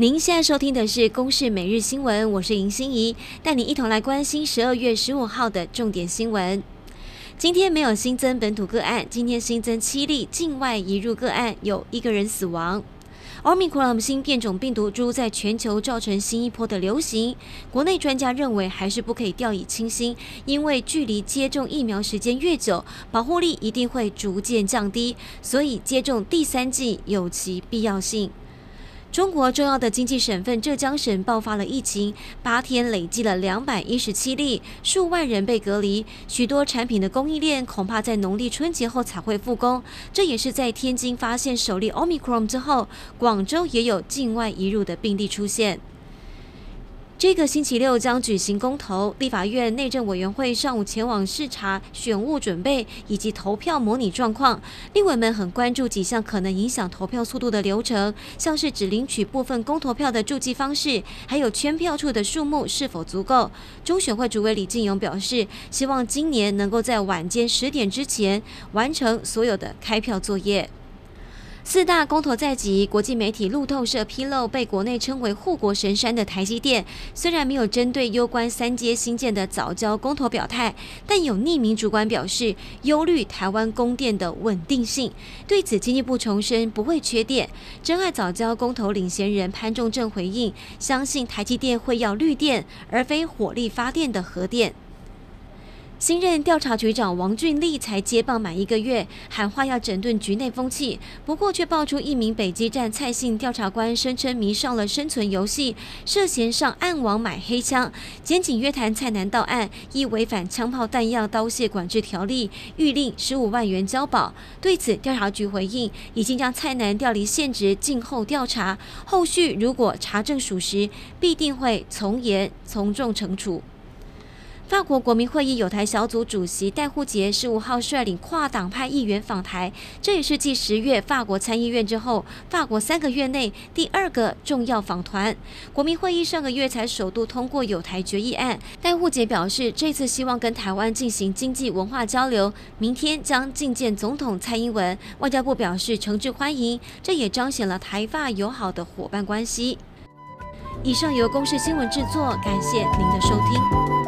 您现在收听的是《公视每日新闻》，我是尹心怡，带你一同来关心十二月十五号的重点新闻。今天没有新增本土个案，今天新增七例境外移入个案，有一个人死亡。奥密克戎新变种病毒株在全球造成新一波的流行，国内专家认为还是不可以掉以轻心，因为距离接种疫苗时间越久，保护力一定会逐渐降低，所以接种第三剂有其必要性。中国重要的经济省份浙江省爆发了疫情，八天累计了两百一十七例，数万人被隔离，许多产品的供应链恐怕在农历春节后才会复工。这也是在天津发现首例 Omicron 之后，广州也有境外移入的病例出现。这个星期六将举行公投，立法院内政委员会上午前往视察选务准备以及投票模拟状况。立委们很关注几项可能影响投票速度的流程，像是只领取部分公投票的注记方式，还有圈票处的数目是否足够。中选会主委李进勇表示，希望今年能够在晚间十点之前完成所有的开票作业。四大公投在即，国际媒体路透社披露，被国内称为护国神山的台积电，虽然没有针对攸关三接新建的藻礁公投表态，但有匿名主管表示忧虑台湾供电的稳定性。对此，经济部重申不会缺电。珍爱藻礁公投领衔人潘仲正回应，相信台积电会要绿电，而非火力发电的核电。新任调查局长王俊立才接棒满一个月，喊话要整顿局内风气，不过却爆出一名北基站蔡姓调查官声称迷上了生存游戏，涉嫌上暗网买黑枪。检警约谈蔡男到案，依违反枪炮弹药刀械管制条例，諭令十五万元交保。对此，调查局回应，已经将蔡男调离现职，静候调查。后续如果查证属实，必定会从严从重惩处。法国国民会议友台小组主席戴护杰十五号率领跨党派议员访台，这也是继十月法国参议院之后，法国三个月内第二个重要访团。国民会议上个月才首度通过友台决议案。戴护杰表示，这次希望跟台湾进行经济文化交流，明天将觐见总统蔡英文。外交部表示诚挚欢迎，这也彰显了台法友好的伙伴关系。以上由公视新闻制作，感谢您的收听。